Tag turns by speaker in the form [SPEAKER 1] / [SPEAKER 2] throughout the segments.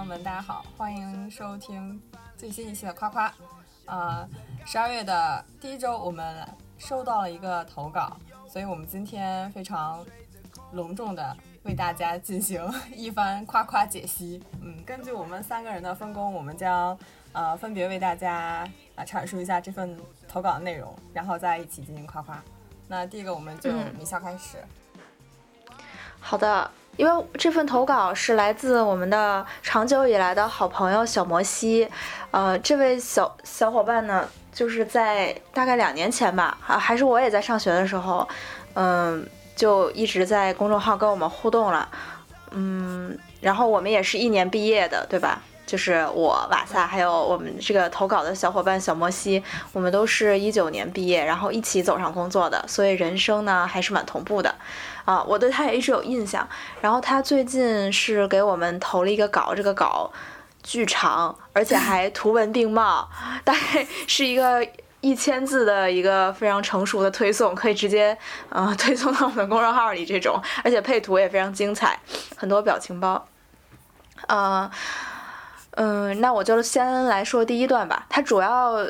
[SPEAKER 1] 朋友们，大家好，欢迎收听最新一期的夸夸。啊，十二月的第一周，我们收到了一个投稿，所以我们今天非常隆重的为大家进行 一番夸夸解析。嗯，根据我们三个人的分工，我们将呃分别为大家啊阐述一下这份投稿的内容，然后再一起进行夸夸。那第一个，我们就米笑开始。
[SPEAKER 2] 好的，因为这份投稿是来自我们的长久以来的好朋友小摩西，呃，这位小小伙伴呢，就是在大概两年前吧，啊，还是我也在上学的时候，嗯，就一直在公众号跟我们互动了，嗯，然后我们也是一年毕业的，对吧？就是我瓦萨，还有我们这个投稿的小伙伴小摩西，我们都是一九年毕业，然后一起走上工作的，所以人生呢还是蛮同步的，啊，我对他也一直有印象。然后他最近是给我们投了一个稿，这个稿巨长，而且还 图文并茂，大概是一个一千字的一个非常成熟的推送，可以直接呃推送到我们的公众号里这种，而且配图也非常精彩，很多表情包，啊。嗯，那我就先来说第一段吧。它主要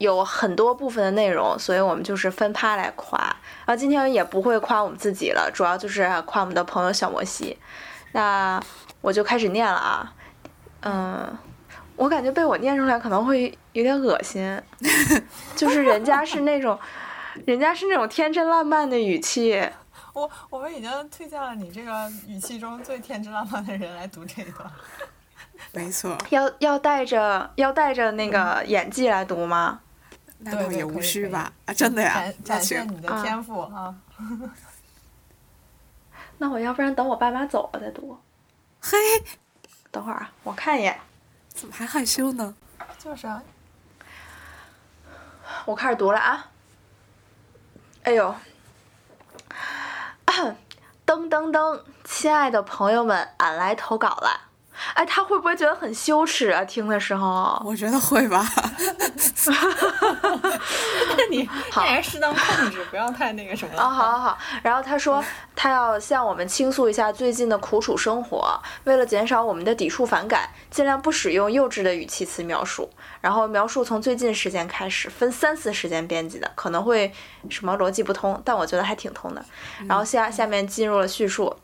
[SPEAKER 2] 有很多部分的内容，所以我们就是分趴来夸。然后今天也不会夸我们自己了，主要就是夸我们的朋友小摩西。那我就开始念了啊。嗯，我感觉被我念出来可能会有点恶心，就是人家是那种，人家是那种天真烂漫的语气。
[SPEAKER 1] 我我们已经推荐了你这个语气中最天真烂漫的人来读这一段。
[SPEAKER 3] 没错，
[SPEAKER 2] 要要带着要带着那个演技来读吗？
[SPEAKER 3] 那倒也无需吧，啊，真的呀，
[SPEAKER 1] 展现你的天赋啊！
[SPEAKER 2] 那我要不然等我爸妈走了再读。
[SPEAKER 3] 嘿，
[SPEAKER 2] 等会儿啊，我看一眼。
[SPEAKER 3] 怎么还害羞呢？
[SPEAKER 1] 就是啊。
[SPEAKER 2] 我开始读了啊！哎呦，噔噔噔，亲爱的朋友们，俺来投稿了。哎，他会不会觉得很羞耻啊？听的时候，
[SPEAKER 3] 我觉得会吧。
[SPEAKER 1] 那你还是适当控制，不要太那个什么。啊，
[SPEAKER 2] 好好好。然后他说，他要向我们倾诉一下最近的苦楚生活。为了减少我们的抵触反感，尽量不使用幼稚的语气词描述。然后描述从最近时间开始，分三次时间编辑的，可能会什么逻辑不通，但我觉得还挺通的。然后下下面进入了叙述。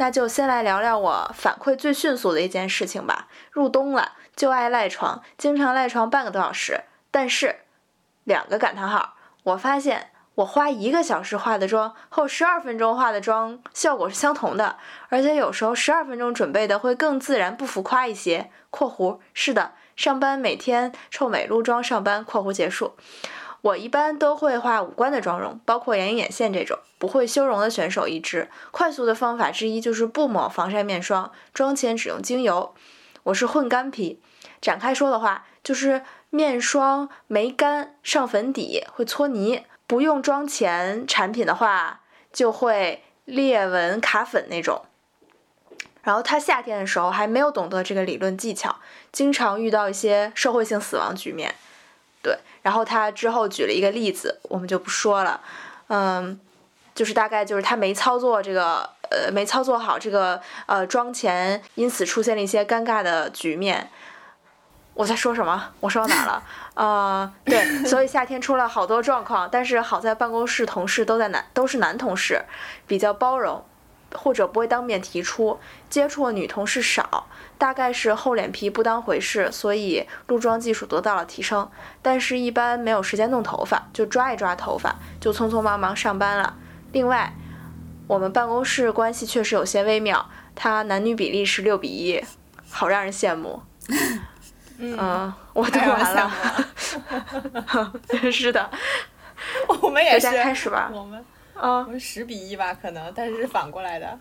[SPEAKER 2] 那就先来聊聊我反馈最迅速的一件件事情吧。入冬了，就爱赖床，经常赖床半个多小时。但是，两个感叹号，我发现我花一个小时化的妆和十二分钟化的妆效果是相同的，而且有时候十二分钟准备的会更自然不浮夸一些。（括弧是的，上班每天臭美露妆上班。）（括弧结束）我一般都会画五官的妆容，包括眼影、眼线这种不会修容的选手一支。快速的方法之一就是不抹防晒面霜，妆前只用精油。我是混干皮。展开说的话，就是面霜没干上粉底会搓泥，不用妆前产品的话就会裂纹卡粉那种。然后他夏天的时候还没有懂得这个理论技巧，经常遇到一些社会性死亡局面。对。然后他之后举了一个例子，我们就不说了，嗯，就是大概就是他没操作这个，呃，没操作好这个，呃，妆前，因此出现了一些尴尬的局面。我在说什么？我说到哪了？呃，对，所以夏天出了好多状况，但是好在办公室同事都在男，都是男同事，比较包容。或者不会当面提出，接触的女同事少，大概是厚脸皮不当回事，所以录妆技术得到了提升。但是，一般没有时间弄头发，就抓一抓头发，就匆匆忙忙上班了。另外，我们办公室关系确实有些微妙，他男女比例是六比一，好让人羡慕。
[SPEAKER 1] 嗯，
[SPEAKER 2] 我读完了。是的，
[SPEAKER 1] 我们也是。
[SPEAKER 2] 大家开始吧。
[SPEAKER 1] 我们。
[SPEAKER 2] 啊，
[SPEAKER 1] 十比一吧，可能，但是是反过来的。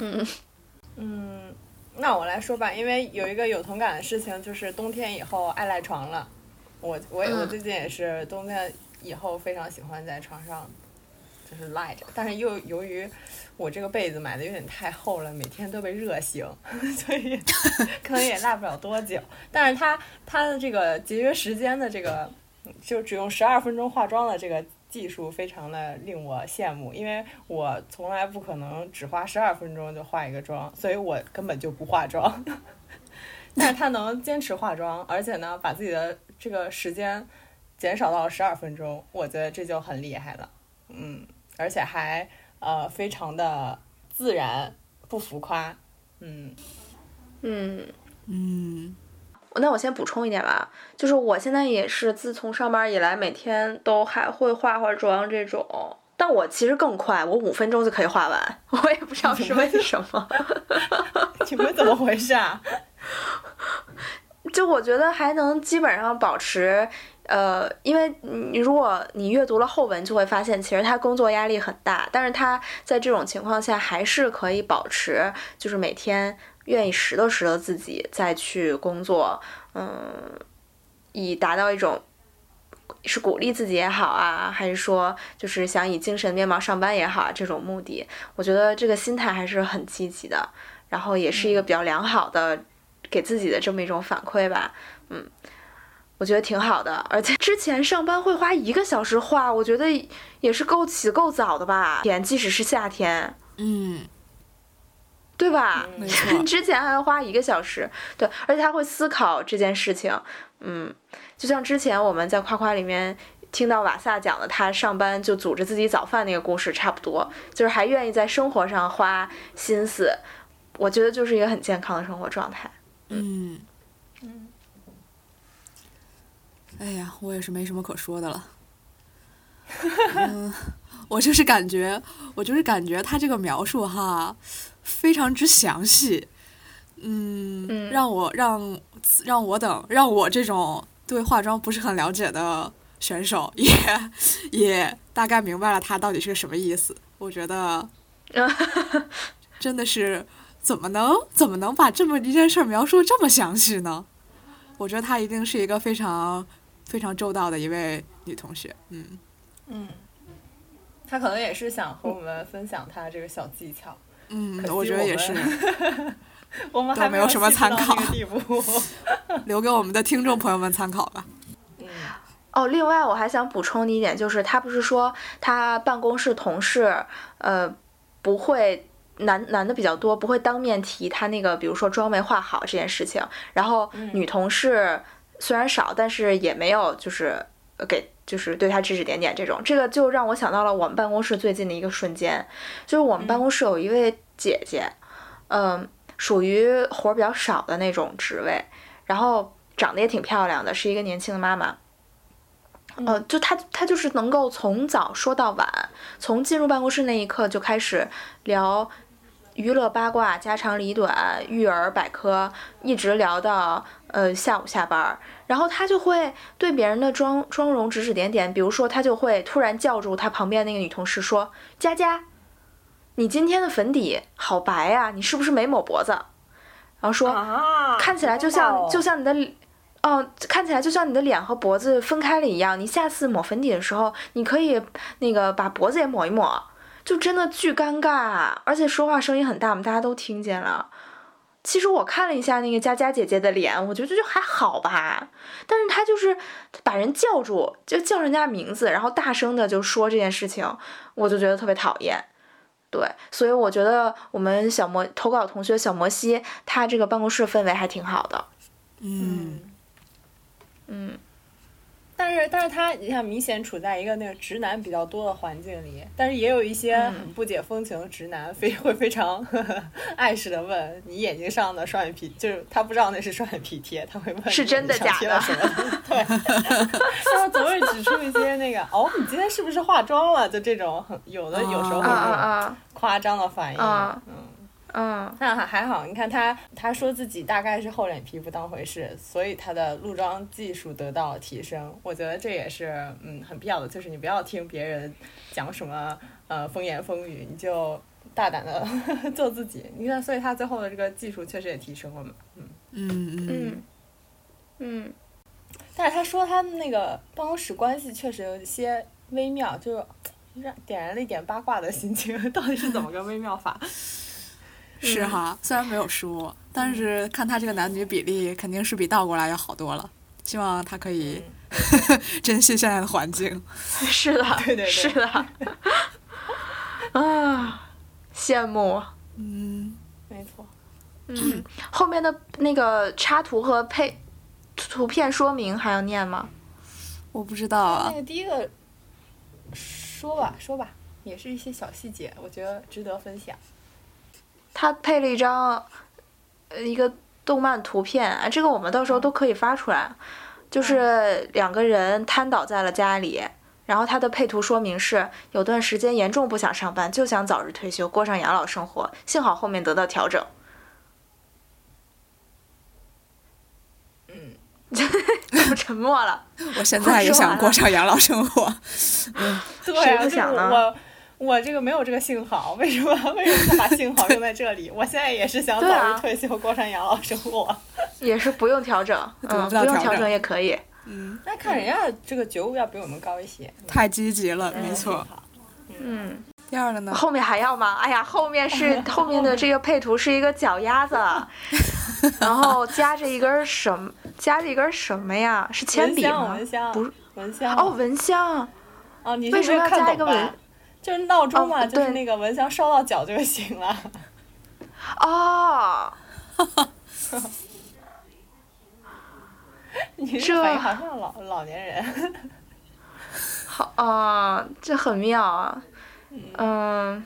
[SPEAKER 2] 嗯
[SPEAKER 1] 嗯，那我来说吧，因为有一个有同感的事情，就是冬天以后爱赖床了。我我我最近也是冬天以后非常喜欢在床上就是赖着，但是又由于我这个被子买的有点太厚了，每天都被热醒，所以 可能也赖不了多久。但是它它的这个节约时间的这个，就只用十二分钟化妆的这个。技术非常的令我羡慕，因为我从来不可能只花十二分钟就化一个妆，所以我根本就不化妆。但是他能坚持化妆，而且呢，把自己的这个时间减少到了十二分钟，我觉得这就很厉害了。嗯，而且还呃非常的自然，不浮夸。嗯
[SPEAKER 2] 嗯
[SPEAKER 3] 嗯。
[SPEAKER 2] 那我先补充一点吧，就是我现在也是自从上班以来，每天都还会化化妆这种，但我其实更快，我五分钟就可以化完，我也不知道是为什么。
[SPEAKER 1] 你们怎么回事啊？
[SPEAKER 2] 就我觉得还能基本上保持，呃，因为你如果你阅读了后文，就会发现其实他工作压力很大，但是他在这种情况下还是可以保持，就是每天。愿意拾掇拾掇自己再去工作，嗯，以达到一种是鼓励自己也好啊，还是说就是想以精神面貌上班也好，这种目的，我觉得这个心态还是很积极的，然后也是一个比较良好的给自己的这么一种反馈吧，嗯，我觉得挺好的，而且之前上班会花一个小时画，我觉得也是够起够早的吧，天，即使是夏天，
[SPEAKER 3] 嗯。
[SPEAKER 2] 对吧？
[SPEAKER 3] 没错，
[SPEAKER 2] 之前还要花一个小时，对，而且他会思考这件事情，嗯，就像之前我们在夸夸里面听到瓦萨讲的，他上班就组织自己早饭那个故事差不多，就是还愿意在生活上花心思，我觉得就是一个很健康的生活状态。
[SPEAKER 3] 嗯嗯，哎呀，我也是没什么可说的了。嗯，我就是感觉，我就是感觉他这个描述哈。非常之详细，嗯，让我让让我等让我这种对化妆不是很了解的选手 也也大概明白了他到底是个什么意思。我觉得，真的是怎么能怎么能把这么一件事描述这么详细呢？我觉得她一定是一个非常非常周到的一位女同学。嗯
[SPEAKER 1] 嗯，她可能也是想和我们分享她这个小技巧。
[SPEAKER 3] 嗯，我觉得也是，
[SPEAKER 1] 我们还
[SPEAKER 3] 没有什么参考，
[SPEAKER 1] 留
[SPEAKER 3] 给我们的听众朋友们参考吧。
[SPEAKER 1] 嗯，
[SPEAKER 2] 哦，另外我还想补充的一点就是，他不是说他办公室同事，呃，不会男男的比较多，不会当面提他那个，比如说妆没化好这件事情。然后女同事虽然少，但是也没有就是给。就是对他指指点点这种，这个就让我想到了我们办公室最近的一个瞬间，就是我们办公室有一位姐姐，嗯，属于活儿比较少的那种职位，然后长得也挺漂亮的，是一个年轻的妈妈，呃，就她她就是能够从早说到晚，从进入办公室那一刻就开始聊娱乐八卦、家长里短、育儿百科，一直聊到呃下午下班。然后他就会对别人的妆妆容指指点点，比如说他就会突然叫住他旁边那个女同事说：“佳佳，你今天的粉底好白呀，你是不是没抹脖子？”然后说：“看起来就像就像你的，哦，看起来就像你的脸和脖子分开了一样。你下次抹粉底的时候，你可以那个把脖子也抹一抹。”就真的巨尴尬，而且说话声音很大，我们大家都听见了。其实我看了一下那个佳佳姐姐的脸，我觉得就还好吧。但是她就是把人叫住，就叫人家名字，然后大声的就说这件事情，我就觉得特别讨厌。对，所以我觉得我们小摩投稿同学小摩西，他这个办公室氛围还挺好的。
[SPEAKER 3] 嗯
[SPEAKER 2] 嗯。
[SPEAKER 1] 但是，但是他你看，明显处在一个那个直男比较多的环境里，但是也有一些很不解风情的直男，非会非常爱似的问你眼睛上的双眼皮，就是他不知道那是双眼皮贴，他会问
[SPEAKER 2] 是真的假的？
[SPEAKER 1] 对，他总会指出一些那个哦，你今天是不是化妆了？就这种很有的有时候会夸张的反应，嗯。
[SPEAKER 2] 嗯，
[SPEAKER 1] 那还还好，你看他，他说自己大概是厚脸皮不当回事，所以他的路妆技术得到了提升。我觉得这也是嗯很必要的，就是你不要听别人讲什么呃风言风语，你就大胆的 做自己。你看，所以他最后的这个技术确实也提升了嘛。
[SPEAKER 3] 嗯嗯
[SPEAKER 2] 嗯嗯。
[SPEAKER 1] 但是他说他那个办公室关系确实有一些微妙，就 让点燃了一点八卦的心情，到底是怎么个微妙法？
[SPEAKER 3] 是哈，虽然没有输，但是看他这个男女比例，肯定是比倒过来要好多了。希望他可以 珍惜现在的环境。
[SPEAKER 2] 是的，
[SPEAKER 1] 对对对
[SPEAKER 2] 是的。啊，羡慕。
[SPEAKER 3] 嗯，
[SPEAKER 1] 没错。
[SPEAKER 2] 嗯，后面的那个插图和配图片说明还要念吗？
[SPEAKER 3] 我不知道啊
[SPEAKER 1] 那。个第一个说吧说吧，也是一些小细节，我觉得值得分享。
[SPEAKER 2] 他配了一张呃一个动漫图片，啊，这个我们到时候都可以发出来。就是两个人瘫倒在了家里，然后他的配图说明是有段时间严重不想上班，就想早日退休，过上养老生活。幸好后面得到调整。
[SPEAKER 1] 嗯，
[SPEAKER 2] 怎么沉默了？
[SPEAKER 3] 我现在也想过上养老生活。
[SPEAKER 1] 对
[SPEAKER 2] 谁
[SPEAKER 1] 啊，就是
[SPEAKER 2] 不想呢
[SPEAKER 1] 我我这个没有这个幸好，为什么为什么不把幸好用在这里？我现在也是想早日退休，过上养老生活。
[SPEAKER 2] 也是不用调整，嗯，不用
[SPEAKER 3] 调整
[SPEAKER 2] 也可以。
[SPEAKER 3] 嗯，
[SPEAKER 1] 那看人家这个觉悟要比我们高一些，
[SPEAKER 3] 太积极了，没
[SPEAKER 1] 嗯
[SPEAKER 3] 错。
[SPEAKER 2] 嗯，
[SPEAKER 3] 第二个呢？
[SPEAKER 2] 后面还要吗？哎呀，后面是 后面的这个配图是一个脚丫子，然后夹着一根什么？夹着一根什么呀？是铅笔吗？
[SPEAKER 1] 蚊香，
[SPEAKER 2] 不是
[SPEAKER 1] 蚊香
[SPEAKER 2] 哦，蚊香。
[SPEAKER 1] 哦，你
[SPEAKER 2] 为什么要加一个蚊？
[SPEAKER 1] 就是闹钟嘛，
[SPEAKER 2] 哦
[SPEAKER 1] 就是那个蚊香烧到脚就行了。
[SPEAKER 2] 哦，
[SPEAKER 1] 你
[SPEAKER 2] 这
[SPEAKER 1] 这反应好像老老年人。
[SPEAKER 2] 好啊、这很妙啊。嗯，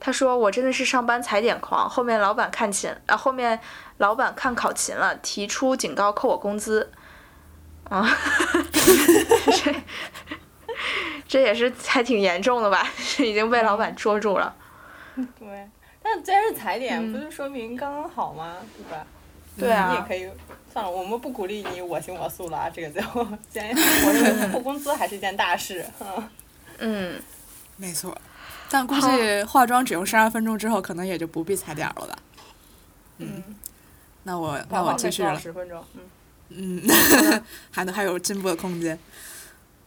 [SPEAKER 2] 他说我真的是上班踩点狂，后面老板看勤，啊，后面老板看考勤了，提出警告扣我工资。啊，这 这也是还挺严重的吧？是 已经被老板捉住了。
[SPEAKER 1] 对，但既然是踩点，
[SPEAKER 2] 嗯
[SPEAKER 1] 不就说明刚刚好吗？对吧？
[SPEAKER 2] 对啊
[SPEAKER 1] 你也可以，算了，我们不鼓励你我行我素了啊，这个就，既然我认为扣工资还是一件大事，嗯，
[SPEAKER 2] 嗯，
[SPEAKER 3] 没错。但估计化妆只用十二分钟之后，可能也就不必踩点儿了吧。
[SPEAKER 1] 嗯，
[SPEAKER 3] 那我那我继续了。
[SPEAKER 1] 十分钟，嗯，
[SPEAKER 3] 嗯，还能还有进步的空间。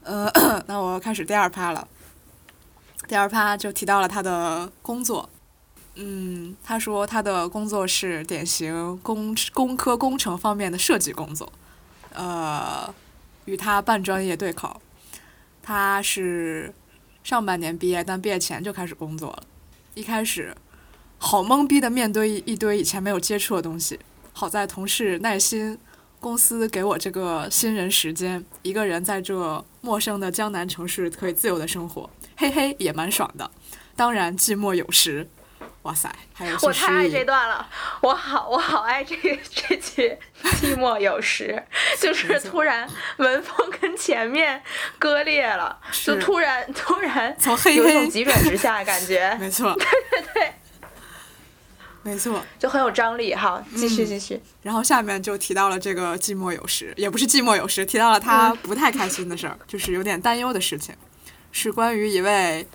[SPEAKER 3] 呃，那我开始第二趴了。第二趴就提到了他的工作。嗯，他说他的工作是典型工工科工程方面的设计工作，呃，与他半专业对口。他是上半年毕业，但毕业前就开始工作了。一开始好懵逼的面对一堆以前没有接触的东西，好在同事耐心公司给我这个新人时间，一个人在这陌生的江南城市可以自由的生活，嘿嘿，也蛮爽的。当然寂寞有时，哇塞，还有
[SPEAKER 2] 我太爱这段了，我好我好爱这这句寂寞有时，就是突然文风跟前面割裂了，就突然突然
[SPEAKER 3] 从黑
[SPEAKER 2] 有一种，急转直下的感觉，
[SPEAKER 3] 没错，对对
[SPEAKER 2] 对，
[SPEAKER 3] 没错。
[SPEAKER 2] 就很有张力。好，继续继续。
[SPEAKER 3] 然后下面就提到了这个寂寞有时，也不是寂寞有时，提到了他不太开心的事儿，就是有点担忧的事情，是关于一位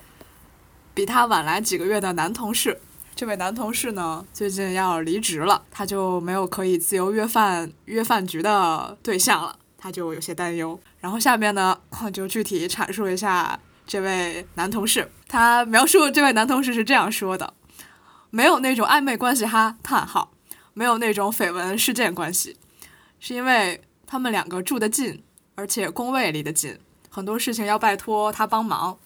[SPEAKER 3] 比他晚来几个月的男同事。这位男同事呢，最近要离职了，他就没有可以自由约饭约饭局的对象了，他就有些担忧。然后下面呢，就具体阐述一下这位男同事。他描述这位男同事是这样说的：没有那种暧昧关系哈，叹号。没有那种绯闻事件关系，是因为他们两个住得近，而且工位离得近，很多事情要拜托他帮忙。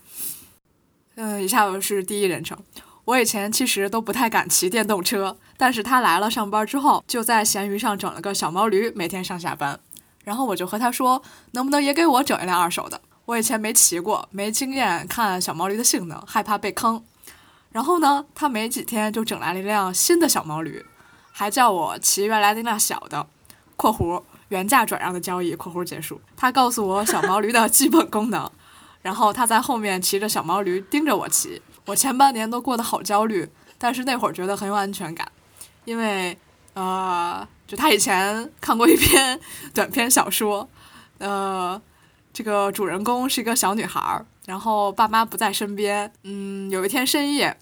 [SPEAKER 3] 嗯，以下我是第一人称。我以前其实都不太敢骑电动车，但是他来了上班之后，就在闲鱼上整了个小毛驴，每天上下班。然后我就和他说，能不能也给我整一辆二手的？我以前没骑过，没经验看小毛驴的性能，害怕被坑。然后呢，他没几天就整来了一辆新的小毛驴，还叫我骑原来那辆小的（括弧原价转让的交易）（括弧结束）。他告诉我小毛驴的基本功能，然后他在后面骑着小毛驴盯着我骑。我前半年都过得好焦虑，但是那会儿觉得很有安全感，因为呃，就他以前看过一篇短篇小说，呃，这个主人公是一个小女孩，然后爸妈不在身边，嗯，有一天深夜。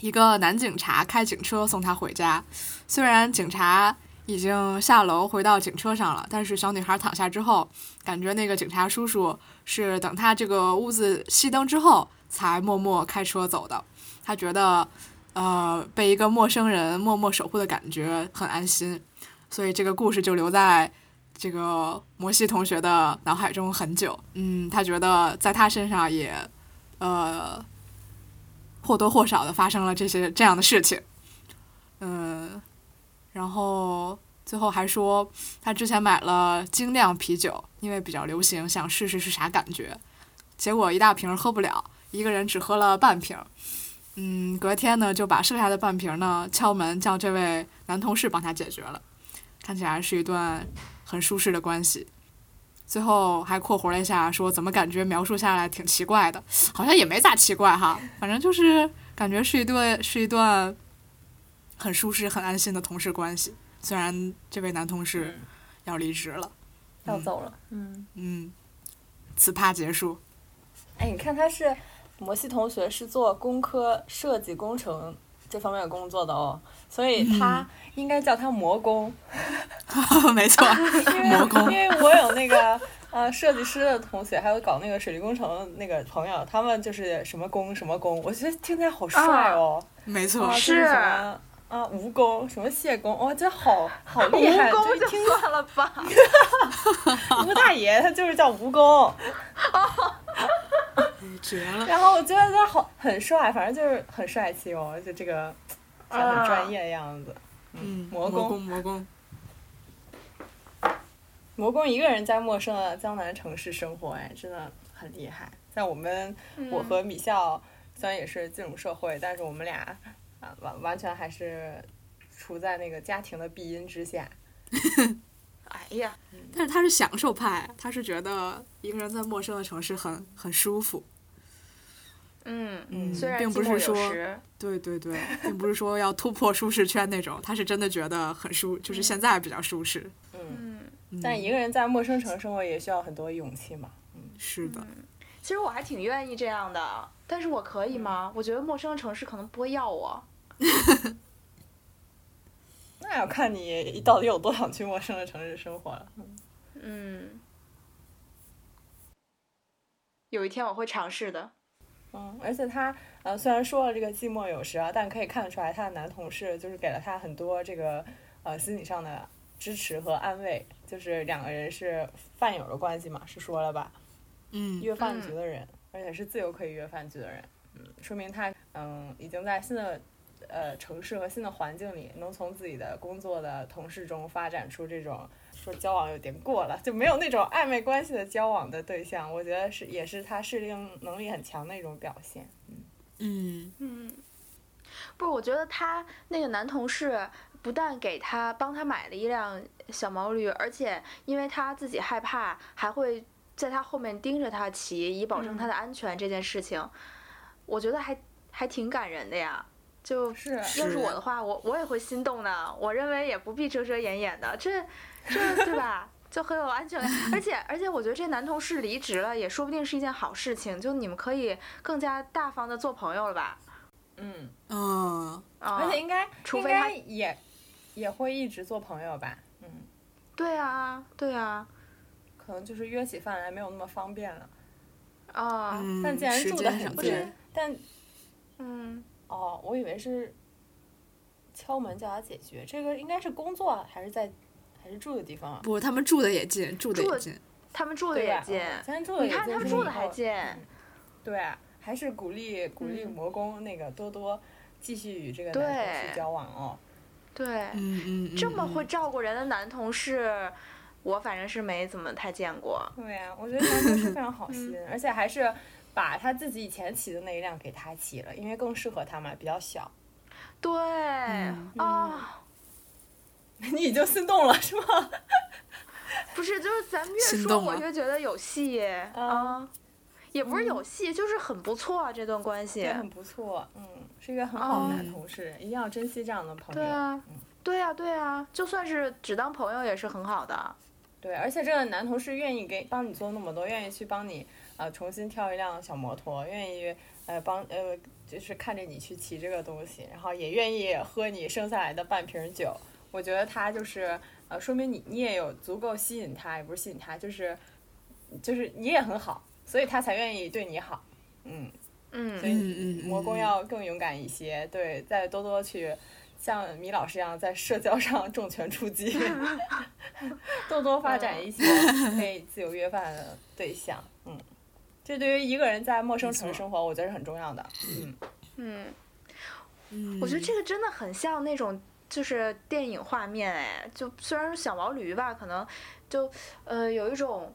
[SPEAKER 3] 一个男警察开警车送她回家，虽然警察已经下楼回到警车上了，但是小女孩躺下之后，感觉那个警察叔叔是等她这个屋子熄灯之后才默默开车走的。她觉得，呃，被一个陌生人默默守护的感觉很安心，所以这个故事就留在这个摩西同学的脑海中很久。嗯，他觉得在他身上也，呃，或多或少的发生了这些这样的事情。嗯，然后最后还说他之前买了精酿啤酒，因为比较流行，想试试是啥感觉。结果一大瓶喝不了，一个人只喝了半瓶。嗯，隔天呢就把剩下的半瓶呢敲门叫这位男同事帮他解决了。看起来是一段很舒适的关系。最后还括弧了一下，说怎么感觉描述下来挺奇怪的，好像也没咋奇怪哈，反正就是感觉是一对是一段很舒适、很安心的同事关系。虽然这位男同事要离职了，
[SPEAKER 1] 要走了，嗯。
[SPEAKER 3] 嗯，此趴结束。
[SPEAKER 1] 哎，你看他是摩西同学，是做工科设计工程这方面工作的哦，所以他。应该叫他魔工，
[SPEAKER 3] 没错，魔工。
[SPEAKER 1] 因为我有那个 呃设计师的同学，还有搞那个水利工程那个朋友，他们就是什么工什么工，我觉得听起来好帅哦。
[SPEAKER 3] 没错，
[SPEAKER 1] 是什么啊蜈蚣什么蟹工，哇，这好好厉害，就听
[SPEAKER 2] 算了吧。
[SPEAKER 1] 吴大爷他就是叫蜈蚣，
[SPEAKER 3] 绝了。
[SPEAKER 1] 然后我觉得他好很帅，反正就是很帅气哦，就这个很专业的样子。
[SPEAKER 3] 嗯，
[SPEAKER 1] 魔
[SPEAKER 3] 工，魔工，
[SPEAKER 1] 魔工一个人在陌生的江南城市生活，哎，真的很厉害。在我们，我和米笑虽然也是进入社会，但是我们俩 啊，完完全还是处在那个家庭的庇荫之下。
[SPEAKER 2] 哎呀，
[SPEAKER 3] 但是他是享受派，他是觉得一个人在陌生的城市很很舒服。
[SPEAKER 2] 嗯
[SPEAKER 3] 嗯，
[SPEAKER 2] 虽然
[SPEAKER 3] 并不是说，对对对，并不是说要突破舒适圈那种，他是真的觉得很舒，就是现在比较舒适。
[SPEAKER 1] 嗯，但一个人在陌生城生活也需要很多勇气嘛。
[SPEAKER 3] 嗯，是的。
[SPEAKER 2] 其实我还挺愿意这样的，但是我可以吗？我觉得陌生城市可能不会要我。
[SPEAKER 1] 那要看你到底有多想去陌生的城市生活了。
[SPEAKER 2] 嗯，有一天我会尝试的。
[SPEAKER 1] 嗯，而且他呃，虽然说了这个寂寞有时啊，但可以看得出来，他的男同事就是给了他很多这个呃心理上的支持和安慰，就是两个人是饭友的关系嘛，是说了吧？
[SPEAKER 3] 嗯，
[SPEAKER 1] 约饭局的人，而且是自由可以约饭局的人，嗯，说明他嗯已经在新的呃城市和新的环境里，能从自己的工作的同事中发展出这种。说交往有点过了，就没有那种暧昧关系的交往的对象，我觉得是也是他适应能力很强的一种表现。
[SPEAKER 3] 嗯。嗯。
[SPEAKER 2] 嗯，不是，我觉得他那个男同事不但给他帮他买了一辆小毛驴，而且因为他自己害怕，还会在他后面盯着他骑，以保证他的安全。这件事情，我觉得还还挺感人的呀。就是要是我的话，我我也会心动的。我认为也不必遮遮掩掩的，这。这对吧？就很有安全感，而且而且我觉得这男同事离职了，也说不定是一件好事情。就你们可以更加大方的做朋友了吧？
[SPEAKER 1] 嗯
[SPEAKER 3] 嗯，
[SPEAKER 1] 而且应该
[SPEAKER 2] 除非他
[SPEAKER 1] 也也会一直做朋友吧？嗯，
[SPEAKER 2] 对啊对啊，
[SPEAKER 1] 可能就是约起饭来没有那么方便了
[SPEAKER 2] 啊。
[SPEAKER 1] 但既然住的很近，但
[SPEAKER 2] 嗯
[SPEAKER 1] 哦，我以为是敲门叫他解决，这个应该是工作还是在？还是住的地方啊？
[SPEAKER 3] 不，他们住的也近，住的也近，
[SPEAKER 2] 他们住的也近，你看他们住的还近，
[SPEAKER 1] 对，还是鼓励鼓励魔工那个多多继续与这个男同事交往哦，
[SPEAKER 2] 对，
[SPEAKER 3] 嗯嗯，
[SPEAKER 2] 这么会。照顾人的男同事，我反正是没怎么太见过。
[SPEAKER 1] 对呀，我觉得男同事非常好 心，而且还是把他自己以前骑的那一辆给他骑了，因为更适合他嘛，比较小。
[SPEAKER 2] 对啊。
[SPEAKER 1] 你已经心动了是吗？
[SPEAKER 2] 不是，就是咱们越说我越觉得有戏啊，也不是有戏，就是很不错啊这段关系，
[SPEAKER 1] 很不错，嗯，是一个很好的男同事，一定要珍惜这样的朋友。
[SPEAKER 2] 对啊，对啊，对啊，就算是只当朋友也是很好的。
[SPEAKER 1] 对，而且这个男同事愿意给帮你做那么多，愿意去帮你呃重新挑一辆小摩托，愿意呃帮呃就是看着你去骑这个东西，然后也愿意喝你剩下来的半瓶酒。我觉得他就是，呃，说明你你也有足够吸引他，也不是吸引他，就是，就是你也很好，所以他才愿意对你好，嗯
[SPEAKER 2] 嗯，
[SPEAKER 1] 所以魔宫要更勇敢一些，对，再多多去像米老师一样在社交上重拳出击。多多发展一些可以自由约饭的对象。嗯，这对于一个人在陌生城市生活，我觉得是很重要的。嗯
[SPEAKER 2] 嗯
[SPEAKER 3] 嗯，
[SPEAKER 2] 我觉得这个真的很像那种就是电影画面哎，就虽然是小毛驴吧，可能就呃有一种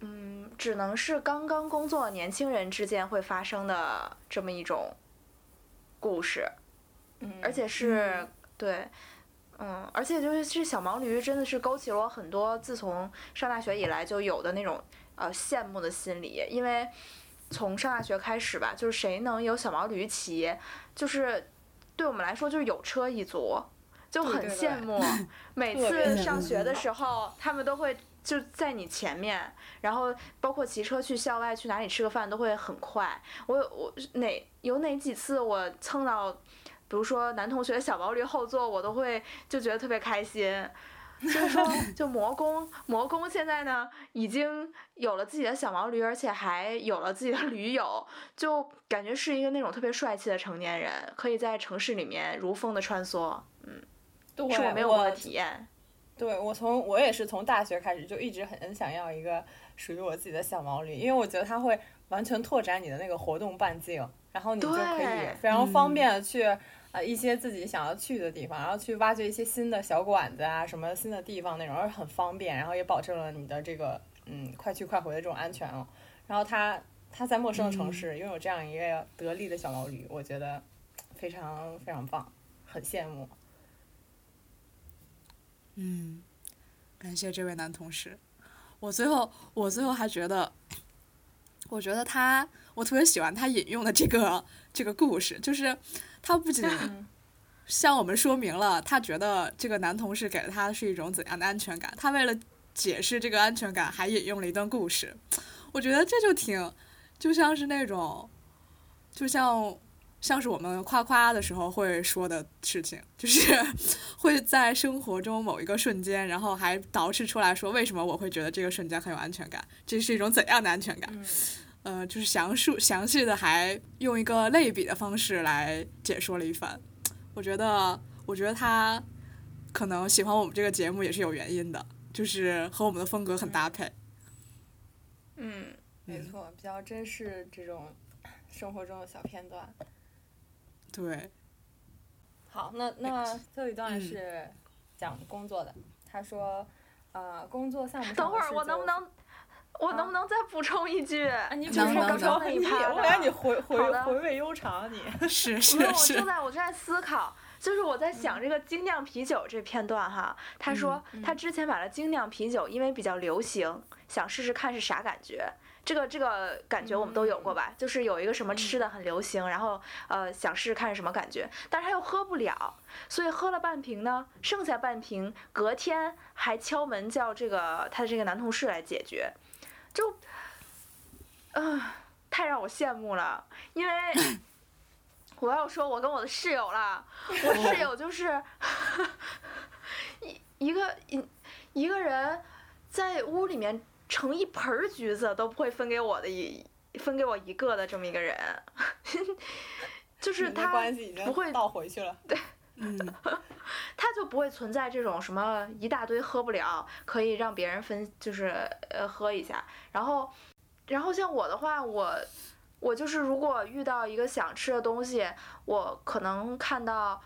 [SPEAKER 2] 嗯，只能是刚刚工作年轻人之间会发生的这么一种故事，
[SPEAKER 1] 嗯，
[SPEAKER 2] 而且是对。嗯，而且就是这小毛驴真的是勾起了我很多自从上大学以来就有的那种呃羡慕的心理，因为从上大学开始吧，就是谁能有小毛驴骑，就是对我们来说就是有车一族，就很羡慕。每次上学的时候，他们都会就在你前面，然后包括骑车去校外去哪里吃个饭都会很快。我我哪有哪几次我蹭到。比如说男同学小毛驴后座，我都会就觉得特别开心。所以说，就魔宫，魔宫现在呢已经有了自己的小毛驴，而且还有了自己的驴友，就感觉是一个那种特别帅气的成年人，可以在城市里面如风的穿梭。嗯，是我没有过的体验。
[SPEAKER 1] 对我从我也是从大学开始就一直很想要一个属于我自己的小毛驴，因为我觉得它会完全拓展你的那个活动半径，然后你就可以非常方便的去。呃，一些自己想要去的地方，然后去挖掘一些新的小馆子啊，什么新的地方那种，而很方便，然后也保证了你的这个嗯快去快回的这种安全哦。然后他他在陌生的城市拥有这样一个得力的小毛驴，我觉得非常非常棒，很羡慕。
[SPEAKER 3] 嗯，感谢这位男同事。我最后我最后还觉得，我觉得他我特别喜欢他引用的这个这个故事，就是。他不仅 向我们说明了他觉得这个男同事给了他是一种怎样的安全感，他为了解释这个安全感，还引用了一段故事。我觉得这就挺，就像是那种，就像像是我们夸夸的时候会说的事情，就是 会在生活中某一个瞬间，然后还捯饬出来说为什么我会觉得这个瞬间很有安全感，这是一种怎样的安全感。呃，就是详述详细的，还用一个类比的方式来解说了一番。我觉得，我觉得他可能喜欢我们这个节目也是有原因的，就是和我们的风格很搭配。
[SPEAKER 2] 嗯，
[SPEAKER 1] 没错，比较珍视这种生活中的小片段。
[SPEAKER 3] 对。
[SPEAKER 1] 好，那那最后一段是讲工作的。他说，呃，工作项目。
[SPEAKER 2] 等会儿，我能不能？我能不能再补充一句？
[SPEAKER 1] 你
[SPEAKER 3] 能
[SPEAKER 1] 刚
[SPEAKER 2] 说那一趴，
[SPEAKER 1] 我感觉你回回回味悠长，你
[SPEAKER 3] 是是是。
[SPEAKER 2] 我正在我正在思考，就是我在想这个精酿啤酒这片段哈。他说他之前买了精酿啤酒，因为比较流行，想试试看是啥感觉。这个这个感觉我们都有过吧？就是有一个什么吃的很流行，然后呃想试试看什么感觉，但是他又喝不了，所以喝了半瓶呢，剩下半瓶隔天还敲门叫这个他的这个男同事来解决。就，啊，太让我羡慕了，因为 我要说，我跟我的室友了，我室友就是 一一个一一个人在屋里面盛一盆橘子都不会分给我的一分给我一个的这么一个人，就是他不会
[SPEAKER 1] 倒回去了，
[SPEAKER 2] 对。
[SPEAKER 3] 嗯，
[SPEAKER 2] 他就不会存在这种什么一大堆喝不了，可以让别人分，就是呃喝一下。然后，然后像我的话，我我就是如果遇到一个想吃的东西，我可能看到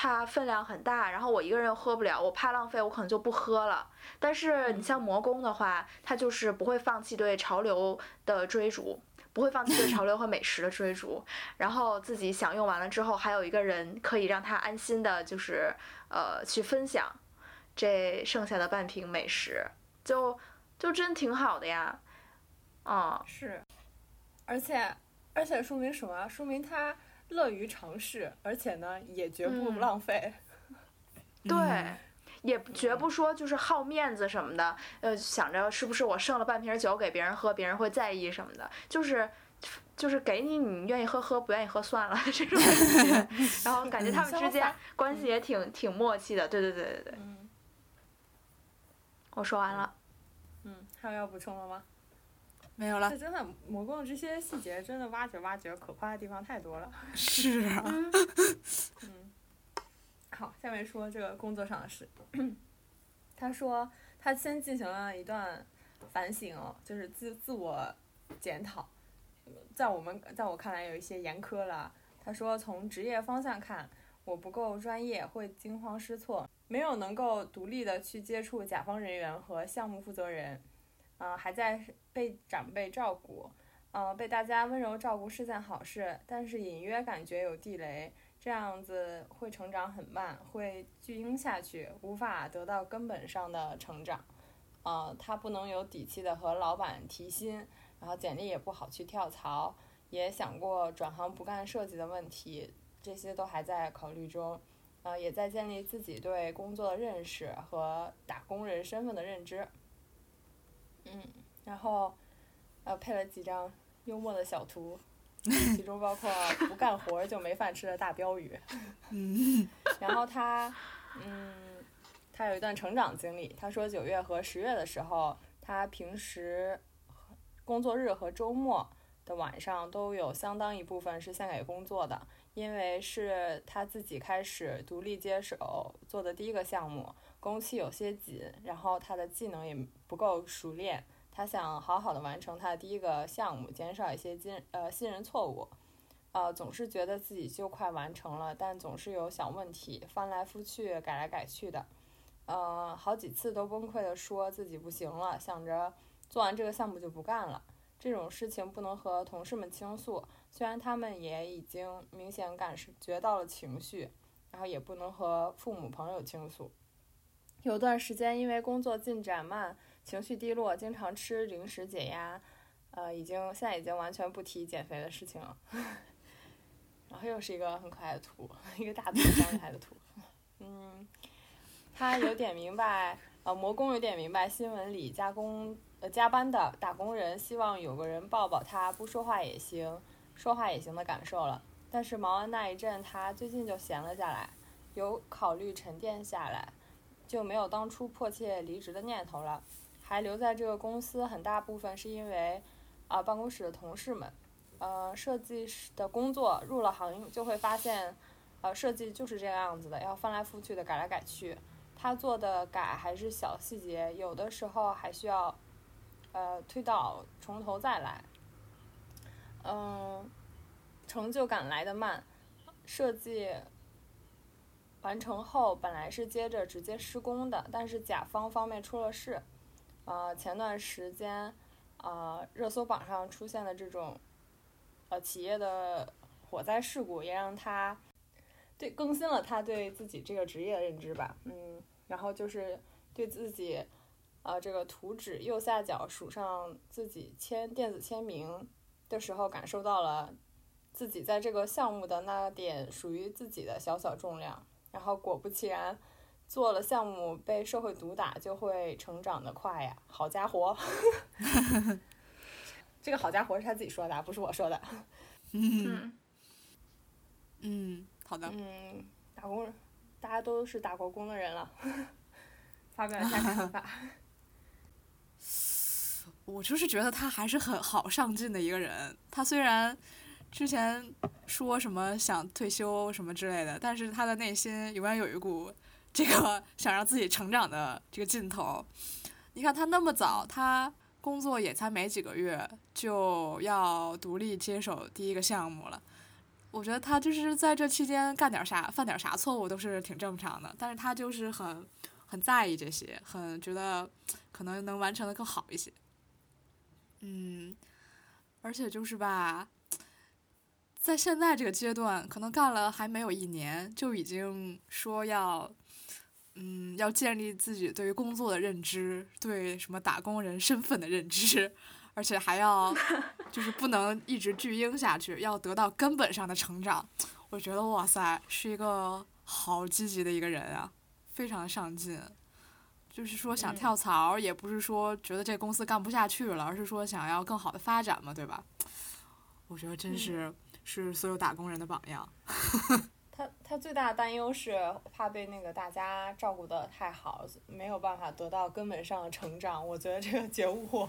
[SPEAKER 2] 它分量很大，然后我一个人又喝不了，我怕浪费，我可能就不喝了。但是你像魔宫的话，它就是不会放弃对潮流的追逐。不会放弃对潮流和美食的追逐，然后自己享用完了之后，还有一个人可以让他安心的，就是呃去分享这剩下的半瓶美食，就就真挺好的呀，嗯，
[SPEAKER 1] 是，而且而且说明什么？说明他乐于尝试，而且呢也绝不浪费，
[SPEAKER 2] 对。也绝不 说就是好面子什么的，呃，想着是不是我剩了半瓶酒给别人喝，别人会在意什么的，就是就是给你，你愿意喝喝，不愿意喝算了这种感觉。然后感觉他们之间关系也挺挺默契的，对对对对对。
[SPEAKER 1] 嗯。
[SPEAKER 2] 我说完了。
[SPEAKER 1] 嗯，还有要补充的吗？
[SPEAKER 3] 没有了。
[SPEAKER 1] 真的，魔宫的这些细节真的挖掘挖掘，可夸的地方太多了。
[SPEAKER 3] 是啊。
[SPEAKER 1] 嗯。好，下面说这个工作上的事。他说他先进行了一段反省，就是自自我检讨，在我们在我看来有一些严苛了。他说从职业方向看，我不够专业，会惊慌失措，没有能够独立的去接触甲方人员和项目负责人，啊，还在被长辈照顾。呃，被大家温柔照顾是件好事，但是隐约感觉有地雷，这样子会成长很慢，会巨婴下去，无法得到根本上的成长。呃，他不能有底气的和老板提薪，然后简历也不好去跳槽，也想过转行不干设计的问题，这些都还在考虑中。呃，也在建立自己对工作的认识和打工人身份的认知。嗯，然后。呃，配了几张幽默的小图，其中包括“不干活就没饭吃”的大标语。
[SPEAKER 3] 嗯，
[SPEAKER 1] 然后他，嗯，他有一段成长经历。他说，九月和十月的时候，他平时工作日和周末的晚上都有相当一部分是献给工作的，因为是他自己开始独立接手做的第一个项目，工期有些紧，然后他的技能也不够熟练。他想好好的完成他的第一个项目，减少一些新呃新人错误，呃总是觉得自己就快完成了，但总是有小问题，翻来覆去改来改去的，呃好几次都崩溃的说自己不行了，想着做完这个项目就不干了。这种事情不能和同事们倾诉，虽然他们也已经明显感觉到了情绪，然后也不能和父母朋友倾诉。有段时间因为工作进展慢。情绪低落，经常吃零食解压，呃，已经现在已经完全不提减肥的事情了。然后又是一个很可爱的图，一个大图张厉害的图。嗯，他有点明白，呃，魔工有点明白新闻里加工呃加班的打工人希望有个人抱抱他，不说话也行，说话也行的感受了。但是忙完那一阵，他最近就闲了下来，有考虑沉淀下来，就没有当初迫切离职的念头了。还留在这个公司，很大部分是因为，啊，办公室的同事们，呃，设计师的工作入了行就会发现，呃，设计就是这个样子的，要翻来覆去的改来改去。他做的改还是小细节，有的时候还需要，呃，推倒从头再来。嗯，成就感来的慢，设计完成后本来是接着直接施工的，但是甲方方面出了事。呃，前段时间，呃，热搜榜上出现的这种，呃，企业的火灾事故，也让他对更新了他对自己这个职业的认知吧。嗯，然后就是对自己，呃，这个图纸右下角署上自己签电子签名的时候，感受到了自己在这个项目的那点属于自己的小小重量。然后果不其然。做了项目被社会毒打就会成长的快呀！好家伙，这个好家伙是他自己说的，不是我说的。
[SPEAKER 3] 嗯嗯，好的。
[SPEAKER 1] 嗯，打工人，大家都是打过工的人了，发表一下 看法。
[SPEAKER 3] 我就是觉得他还是很好上进的一个人。他虽然之前说什么想退休什么之类的，但是他的内心永远有一股。这个 想让自己成长的这个劲头，你看他那么早，他工作也才没几个月，就要独立接手第一个项目了。我觉得他就是在这期间干点啥、犯点啥错误都是挺正常的，但是他就是很很在意这些，很觉得可能能完成的更好一些。嗯，而且就是吧。在现在这个阶段，可能干了还没有一年，就已经说要，嗯，要建立自己对于工作的认知，对什么打工人身份的认知，而且还要，就是不能一直巨婴下去，要得到根本上的成长。我觉得哇塞，是一个好积极的一个人啊，非常上进。就是说想跳槽，也不是说觉得这公司干不下去了，而是说想要更好的发展嘛，对吧？我觉得真是。是所有打工人的榜样。
[SPEAKER 1] 他他最大的担忧是怕被那个大家照顾的太好，没有办法得到根本上的成长。我觉得这个觉悟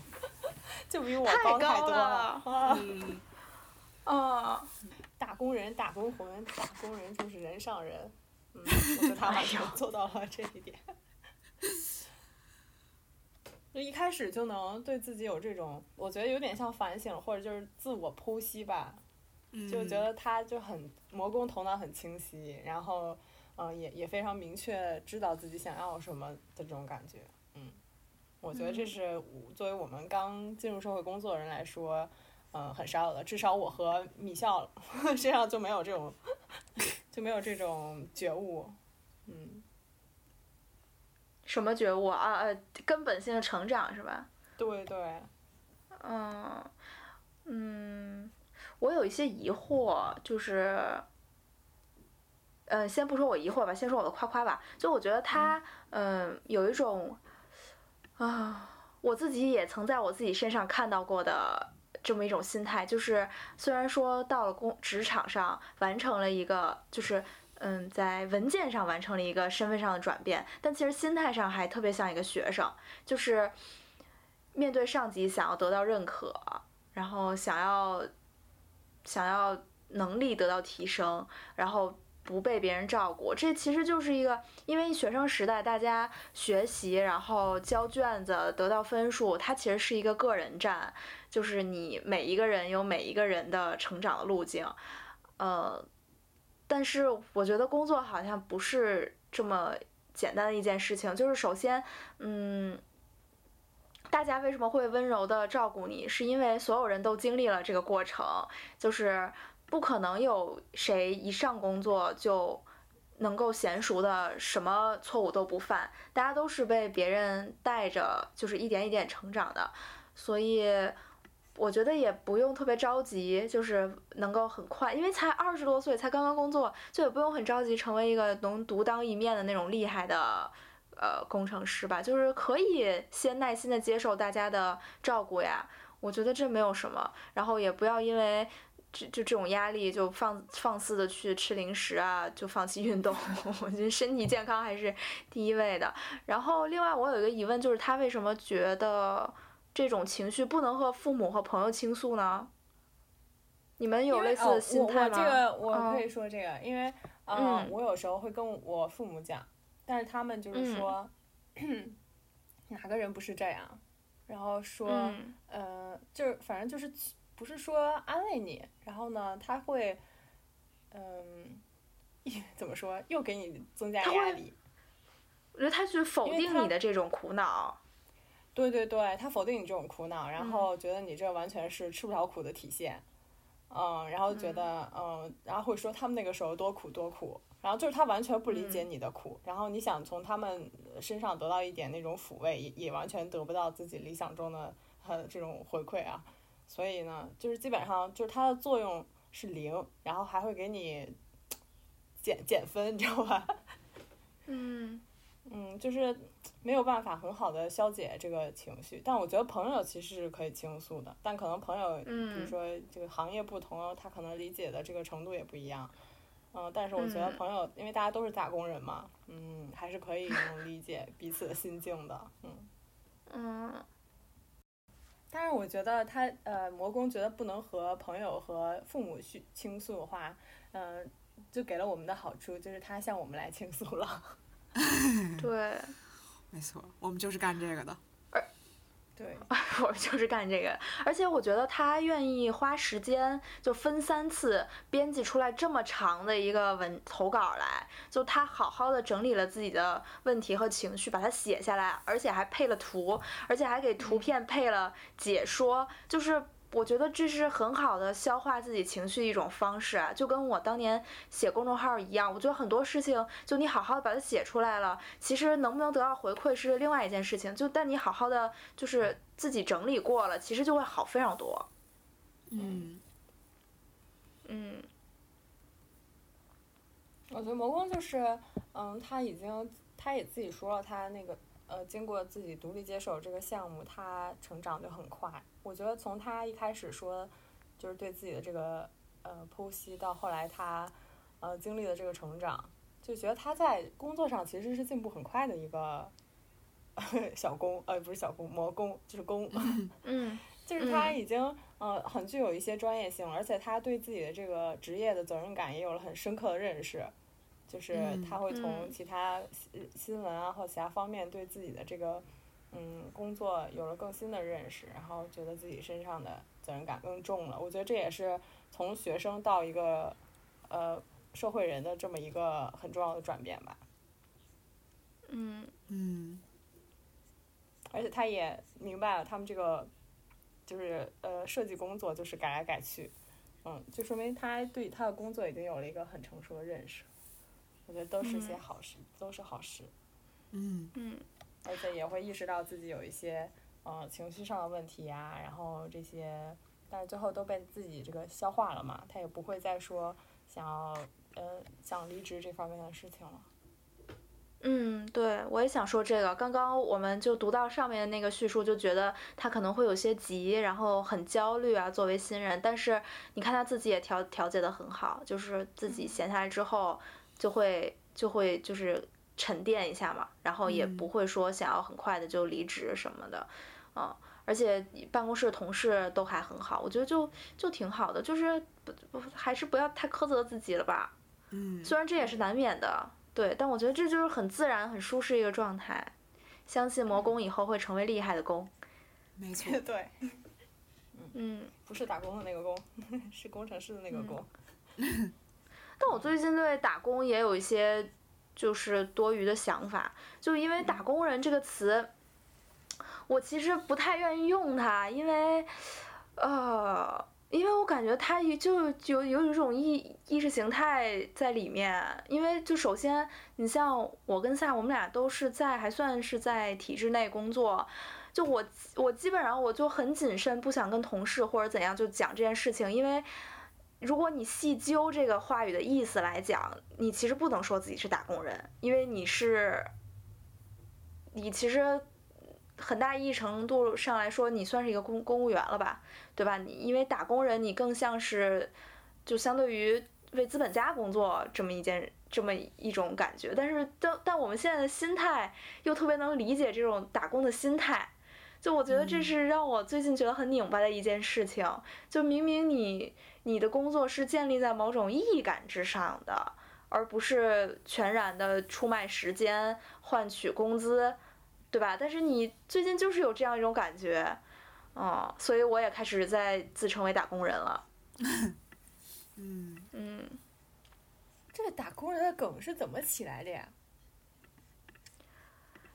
[SPEAKER 1] 就比我高太多了。
[SPEAKER 2] 嗯。啊，
[SPEAKER 1] 打工人，打工魂，打工人就是人上人。嗯，我觉得他好像做到了这一点。就一开始就能对自己有这种，我觉得有点像反省或者就是自我剖析吧，就觉得他就很魔宫头脑很清晰，然后嗯也也非常明确知道自己想要什么的这种感觉，嗯，我觉得这是作为我们刚进入社会工作的人来说，嗯很少有的，至少我和米笑 身上就没有这种 就没有这种觉悟，嗯。
[SPEAKER 2] 什么觉悟啊？呃，根本性的成长是吧？
[SPEAKER 1] 对对。
[SPEAKER 2] 嗯嗯，我有一些疑惑，就是，嗯，先不说我疑惑吧，先说我的夸夸吧。就我觉得他，嗯，有一种，啊，我自己也曾在我自己身上看到过的这么一种心态，就是虽然说到了工职场上完成了一个，就是。嗯，在文件上完成了一个身份上的转变，但其实心态上还特别像一个学生，就是面对上级想要得到认可，然后想要想要能力得到提升，然后不被别人照顾，这其实就是一个，因为学生时代大家学习，然后交卷子得到分数，它其实是一个个人战，就是你每一个人有每一个人的成长的路径，呃。但是我觉得工作好像不是这么简单的一件事情。就是首先，嗯，大家为什么会温柔的照顾你？是因为所有人都经历了这个过程，就是不可能有谁一上工作就能够娴熟的什么错误都不犯。大家都是被别人带着，就是一点一点成长的，所以。我觉得也不用特别着急，就是能够很快，因为才二十多岁，才刚刚工作，就也不用很着急成为一个能独当一面的那种厉害的呃工程师吧。就是可以先耐心的接受大家的照顾呀，我觉得这没有什么。然后也不要因为就就这种压力就放放肆的去吃零食啊，就放弃运动。我觉得身体健康还是第一位的。然后另外我有一个疑问，就是他为什么觉得？这种情绪不能和父母和朋友倾诉呢？你们有类似的心态
[SPEAKER 1] 吗？我这个我可以说这个，因为嗯，我有时候会跟我父母讲，但是他们就是说 哪个人不是这样，然后说呃，就是反正就是不是说安慰你，然后呢，他会嗯，怎么说？又给你增加压力？
[SPEAKER 2] 我觉得他是否定你的这种苦恼。
[SPEAKER 1] 对对对，他否定你这种苦恼，然后觉得你这完全是吃不了苦的体现，嗯，然后觉得嗯，然后会说他们那个时候多苦多苦，然后就是他完全不理解你的苦，然后你想从他们身上得到一点那种抚慰，也也完全得不到自己理想中的呃这种回馈啊，所以呢，就是基本上就是它的作用是零，然后还会给你减减分，你知道吧？
[SPEAKER 2] 嗯。
[SPEAKER 1] 嗯，就是没有办法很好的消解这个情绪，但我觉得朋友其实是可以倾诉的，但可能朋友，比如说这个行业不同，他可能理解的这个程度也不一样。嗯，但是我觉得朋友，因为大家都是打工人嘛，嗯，还是可以能理解彼此的心境的。嗯
[SPEAKER 2] 嗯。
[SPEAKER 1] 但是我觉得他呃，魔宫觉得不能和朋友和父母去倾诉的话，嗯，就给了我们的好处，就是他向我们来倾诉了。
[SPEAKER 2] 对，
[SPEAKER 3] 没错，我们就是干这个的。
[SPEAKER 1] 对，
[SPEAKER 2] 我们 就是干这个。而且我觉得他愿意花时间，就分三次编辑出来这么长的一个文投稿来，就他好好的整理了自己的问题和情绪，把它写下来，而且还配了图，而且还给图片配了解说，就是。我觉得这是很好的消化自己情绪的一种方式啊，就跟我当年写公众号一样。我觉得很多事情，就你好好的把它写出来了，其实能不能得到回馈是另外一件事情。就但你好好的就是自己整理过了，其实就会好非常多。
[SPEAKER 3] 嗯，
[SPEAKER 2] 嗯，
[SPEAKER 1] 我觉得魔宫就是，嗯，他已经他也自己说了，他那个。呃，经过自己独立接手这个项目，他成长就很快。我觉得从他一开始说，就是对自己的这个呃剖析，到后来他呃经历了这个成长，就觉得他在工作上其实是进步很快的一个 小工，呃，不是小工，魔工，就是工。
[SPEAKER 2] 嗯，
[SPEAKER 1] 就是他已经呃很具有一些专业性，而且他对自己的这个职业的责任感也有了很深刻的认识。就是他会从其他新闻啊或其他方面对自己的这个嗯，工作有了更新的认识，然后觉得自己身上的责任感更重了。我觉得这也是从学生到一个呃社会人的这么一个很重要的转变吧。
[SPEAKER 2] 嗯
[SPEAKER 3] 嗯，
[SPEAKER 1] 而且他也明白了，他们这个就是呃设计工作就是改来改去，嗯，就说明他对他的工作已经有了一个很成熟的认识。我觉得都是些好事，都是好事。
[SPEAKER 3] 嗯
[SPEAKER 2] 嗯，
[SPEAKER 1] 而且也会意识到自己有一些呃情绪上的问题呀，然后这些，但是最后都被自己这个消化了嘛，他也不会再说想要呃想离职这方面的事情了。
[SPEAKER 2] 嗯，对，我也想说这个。刚刚我们就读到上面那个叙述，就觉得他可能会有些急，然后很焦虑啊。作为新人，但是你看他自己也调调节的很好，就是自己闲下来之后。就会就会就是沉淀一下嘛，然后也不会说想要很快的就离职什么的，嗯，而且办公室的同事都还很好，我觉得就就挺好的，就是不不还是不要太苛责自己了吧，
[SPEAKER 3] 嗯，
[SPEAKER 2] 虽然这也是难免的，对，但我觉得这就是很自然、很舒适一个状态。相信魔工以后会成为厉害的工，
[SPEAKER 3] 没 错，
[SPEAKER 1] 对，
[SPEAKER 2] 嗯，
[SPEAKER 1] 不是打工的那个工，是工程师的那个工。
[SPEAKER 2] 但我最近对打工也有一些就是多余的想法，就因为“打工人”这个词，我其实不太愿意用它，因为，呃，因为我感觉它就有有一种意意识形态在里面。因为就首先，你像我跟夏，我们俩都是在还算是在体制内工作，就我我基本上我就很谨慎，不想跟同事或者怎样就讲这件事情，因为。如果你细究这个话语的意思来讲，你其实不能说自己是打工人，因为你是，你其实很大一程度上来说，你算是一个公公务员了吧，对吧？你因为打工人，你更像是就相对于为资本家工作这么一件这么一种感觉。但是，但但我们现在的心态又特别能理解这种打工的心态，就我觉得这是让我最近觉得很拧巴的一件事情。就明明你。你的工作是建立在某种意义感之上的，而不是全然的出卖时间换取工资，对吧？但是你最近就是有这样一种感觉，嗯，所以我也开始在自称为打工人了。
[SPEAKER 3] 嗯
[SPEAKER 2] 嗯，
[SPEAKER 1] 这个打工人的梗是怎么起来的呀？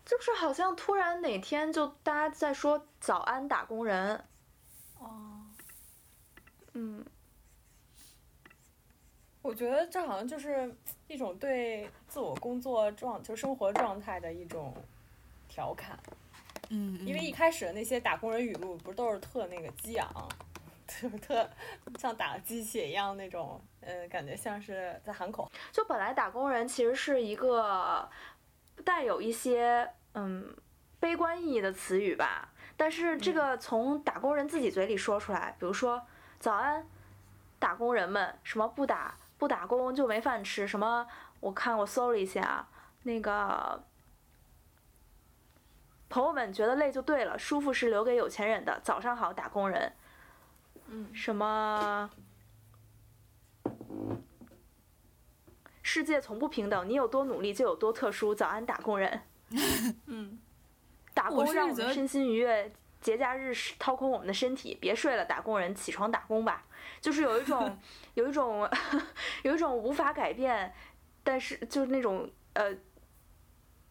[SPEAKER 2] 就是好像突然哪天就大家在说“早安打工人”，
[SPEAKER 1] 哦，
[SPEAKER 2] 嗯。
[SPEAKER 1] 我觉得这好像就是一种对自我工作状就生活状态的一种调侃，
[SPEAKER 3] 嗯，
[SPEAKER 1] 因为一开始的那些打工人语录不是都是特那个激昂，特特像打了鸡血一样那种，嗯，感觉像是在喊口。
[SPEAKER 2] 就本来打工人其实是一个带有一些嗯悲观意义的词语吧，但是这个从打工人自己嘴里说出来，比如说早安，打工人们，什么不打。不打工就没饭吃。什么？我看我搜了一下，那个朋友们觉得累就对了，舒服是留给有钱人的。早上好，打工人。
[SPEAKER 1] 嗯。
[SPEAKER 2] 什么？世界从不平等，你有多努力就有多特殊。早安，打工人。
[SPEAKER 1] 嗯。
[SPEAKER 2] 打工让我们身心愉悦。节假日掏空我们的身体，别睡了，打工人起床打工吧。就是有一种，有一种，有一种无法改变，但是就是那种呃，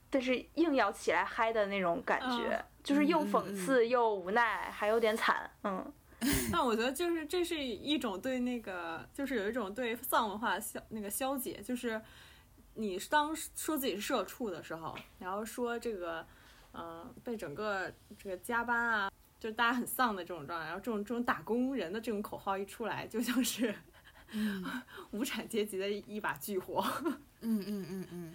[SPEAKER 2] 但是硬要起来嗨的那种感觉，就是又讽刺又无奈，还有点惨，嗯。
[SPEAKER 1] 但我觉得就是这是一种对那个，就是有一种对丧文化消那个消解，就是你当说自己是社畜的时候，然后说这个。嗯，被整个这个加班啊，就是大家很丧的这种状态，然后这种这种打工人的这种口号一出来，就像是 无产阶级的一把巨火。
[SPEAKER 3] 嗯嗯嗯嗯，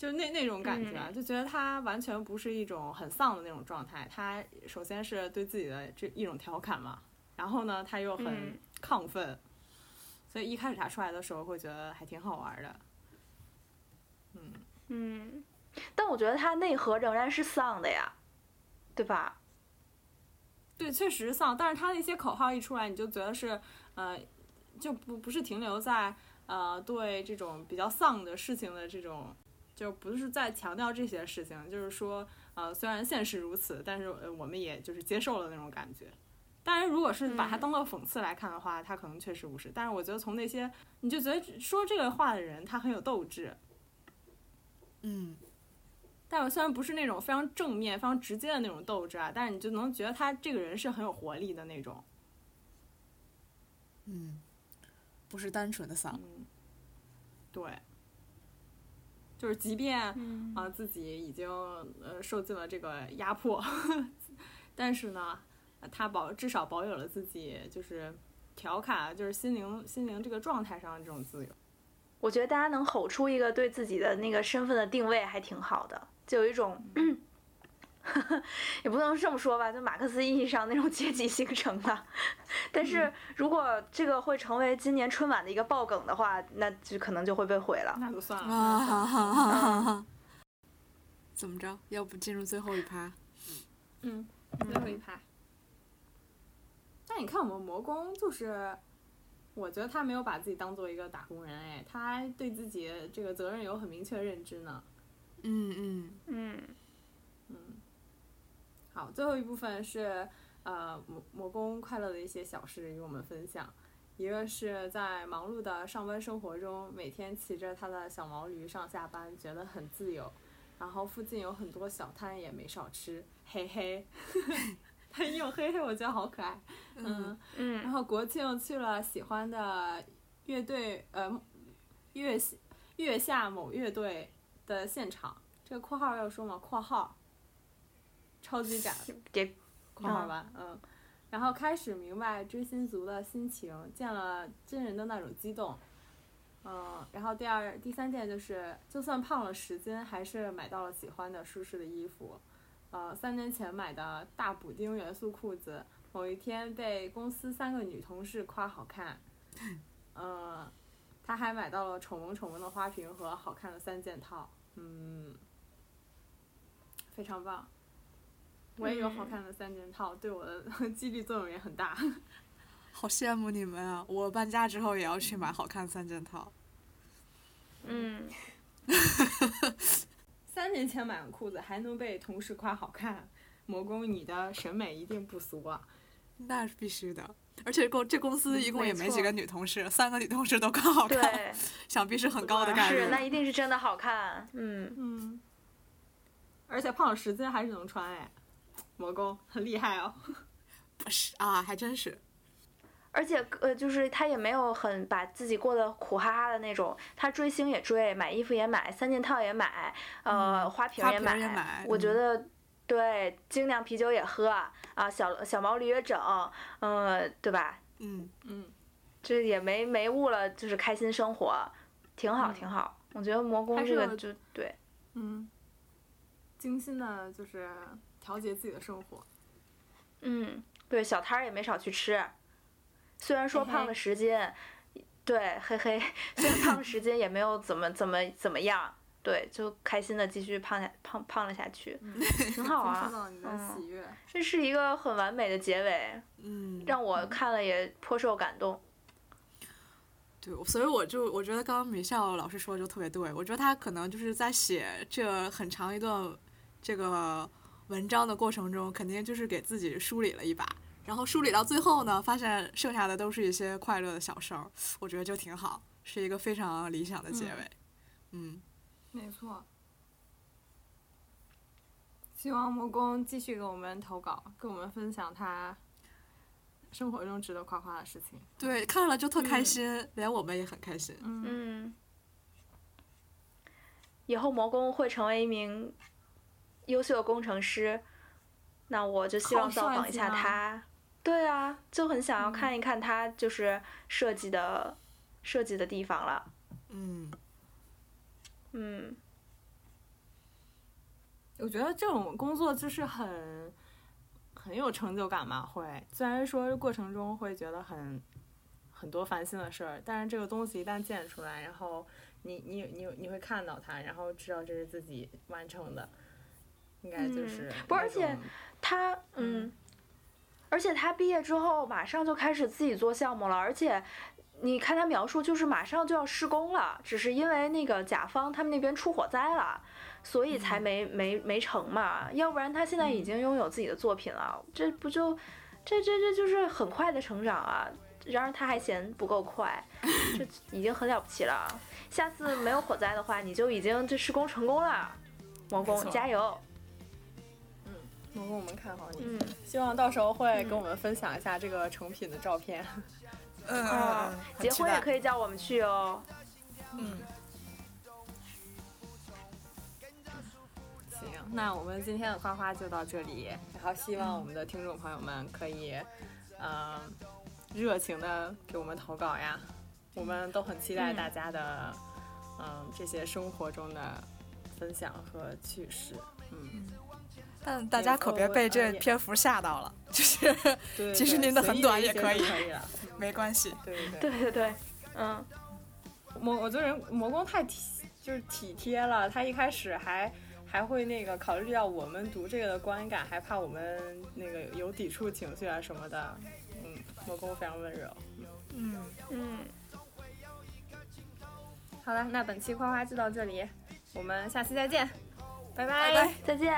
[SPEAKER 1] 就那那种感觉，就觉得他完全不是一种很丧的那种状态。他首先是对自己的这一种调侃嘛，然后呢，他又很亢奋，所以一开始他出来的时候会觉得还挺好玩的。嗯
[SPEAKER 2] 嗯。但我觉得他内核仍然是丧的呀，对吧？
[SPEAKER 1] 对，确实丧。但是他那些口号一出来，你就觉得是，呃，就不不是停留在呃对这种比较丧的事情的这种，就不是在强调这些事情，就是说，呃，虽然现实如此，但是呃我们也就是接受了那种感觉。当然，如果是把它当做讽刺来看的话，他可能确实不是。但是我觉得从那些你就觉得说这个话的人，他很有斗志。
[SPEAKER 3] 嗯，
[SPEAKER 1] 但我虽然不是那种非常正面、非常直接的那种斗志啊，但是你就能觉得他这个人是很有活力的那种。
[SPEAKER 3] 嗯，不是单纯的丧。
[SPEAKER 1] 嗯，对，就是即便啊自己已经呃受尽了这个压迫，但是呢，他保至少保有了自己就是调侃，就是心灵心灵这个状态上的这种自由。
[SPEAKER 2] 我觉得大家能吼出一个对自己的那个身份的定位还挺好的，就有一种，也不能这么说吧，就马克思意义上那种阶级形成的。但是如果这个会成为今年春晚的一个爆梗的话，那就可能就会被毁了。
[SPEAKER 1] 那就算了。
[SPEAKER 3] 啊，怎么着？要不进入最后一趴？
[SPEAKER 1] 嗯，最后一趴。但你看我们魔宫就是。我觉得他没有把自己当做一个打工人，哎，他对自己这个责任有很明确认知呢。
[SPEAKER 3] 嗯嗯
[SPEAKER 2] 嗯
[SPEAKER 1] 嗯。好，最后一部分是呃魔魔宫快乐的一些小事与我们分享。一个是在忙碌的上班生活中，每天骑着他的小毛驴上下班，觉得很自由。然后附近有很多小摊，也没少吃，嘿嘿。他用嘿嘿，我觉得好可爱。嗯
[SPEAKER 2] 嗯。
[SPEAKER 1] 然后国庆去了喜欢的乐队，呃，月月下某乐队的现场。这个括号要说吗？括号。超级展。
[SPEAKER 2] 给
[SPEAKER 1] 括号吧，嗯。然后开始明白追星族的心情，见了真人的那种激动。嗯。然后第二、第三件就是，就算胖了十斤，还是买到了喜欢的舒适的衣服。呃，三年前买的大补丁元素裤子，某一天被公司三个女同事夸好看。嗯，他还买到了丑萌丑萌的花瓶和好看的三件套，嗯，非常棒。我也有好看的三件套，对我的 激励作用也很大。
[SPEAKER 3] 好羡慕你们啊！我搬家之后也要去买好看三件套。
[SPEAKER 2] 嗯。
[SPEAKER 1] 三年前买的裤子还能被同事夸好看，魔宫你的审美一定不俗啊！
[SPEAKER 3] 那是必须的，而且公这公司一共也没几个女同事，三个女同事都夸好看，想必是很高的概
[SPEAKER 2] 率。是，那一定是真的好看。嗯
[SPEAKER 1] 嗯，而且胖了十斤还是能穿哎，魔宫很厉害哦。
[SPEAKER 3] 不是啊，还真是。
[SPEAKER 2] 而且呃，就是他也没有很把自己过得苦哈哈的那种，他追星也追，买衣服也买，三件套也买，呃，花瓶
[SPEAKER 3] 也
[SPEAKER 2] 买。我觉得，对，精酿啤酒也喝啊，小小毛驴也整，嗯，对吧？
[SPEAKER 3] 嗯
[SPEAKER 1] 嗯，
[SPEAKER 2] 这也没没误了，就是开心生活，挺好挺好。我觉得魔宫这个就对，
[SPEAKER 1] 嗯，精心的就是调节自己的生活。
[SPEAKER 2] 嗯，对，小摊儿也没少去吃。虽然说胖了十斤，对，嘿嘿，虽然胖了十斤也没有怎么怎么怎么样，对，就开心的继续胖下胖胖了下去，挺好 啊，
[SPEAKER 1] 嗯，
[SPEAKER 2] 这是一个很完美的结尾，
[SPEAKER 3] 嗯，
[SPEAKER 2] 让我看了也颇受感动。
[SPEAKER 3] 对，所以我就我觉得刚刚米笑老师说的就特别对，我觉得他可能就是在写这很长一段这个文章的过程中，肯定就是给自己梳理了一把。然后梳理到最后呢，发现剩下的都是一些快乐的小事儿，我觉得就挺好，是一个非常理想的结尾。嗯，
[SPEAKER 1] 没错。希望木工继续给我们投稿，跟我们分享他生活中值得夸夸的事情。
[SPEAKER 3] 对，看了就特开心，连我们也很开心。
[SPEAKER 2] 嗯。以后魔工会成为一名优秀的工程师，那我就希望造访一下他。对啊，就很想要看一看他就是设计的设计的地方了。
[SPEAKER 3] 嗯，
[SPEAKER 2] 嗯，
[SPEAKER 1] 我觉得这种工作就是很很有成就感嘛。会虽然说过程中会觉得很很多烦心的事儿，但是这个东西一旦建出来，然后你你你你会看到它，然后知道这是自己完成的，应该就是
[SPEAKER 2] 不，而且他嗯。而且他毕业之后马上就开始自己做项目了，而且你看他描述，就是马上就要施工了，只是因为那个甲方他们那边出火灾了，所以才没没没成嘛。要不然他现在已经拥有自己的作品了，这不就这这这就是很快的成长啊！然而他还嫌不够快，这已经很了不起了。下次没有火灾的话，你就已经这施工成功了，王工加油！
[SPEAKER 1] 嗯，魔工我们看好你，
[SPEAKER 2] 嗯，
[SPEAKER 1] 希望到时候会跟我们分享一下这个成品的照片。
[SPEAKER 3] 嗯，
[SPEAKER 2] 结婚也可以叫我们去
[SPEAKER 3] 哦。嗯，
[SPEAKER 1] 行，那我们今天的花花就到这里，然后希望我们的听众朋友们可以，嗯，热情的给我们投稿呀，我们都很期待大家的，嗯，这些生活中的分享和趣事，嗯。
[SPEAKER 3] 但大家可别被这篇幅吓到了，就是其实您的很短
[SPEAKER 1] 也
[SPEAKER 3] 可以，
[SPEAKER 1] 了，
[SPEAKER 3] 没关系。
[SPEAKER 1] 对对
[SPEAKER 2] 对对对，嗯，
[SPEAKER 1] 魔我这人魔工太体就是体贴了，他一开始还还会那个考虑到我们读这个的观感，还怕我们那个有抵触情绪啊什么的。嗯，魔工非常温柔。
[SPEAKER 3] 嗯
[SPEAKER 2] 嗯。
[SPEAKER 1] 好了，那本期夸夸就到这里，我们下期再见，拜
[SPEAKER 3] 拜，
[SPEAKER 2] 再见。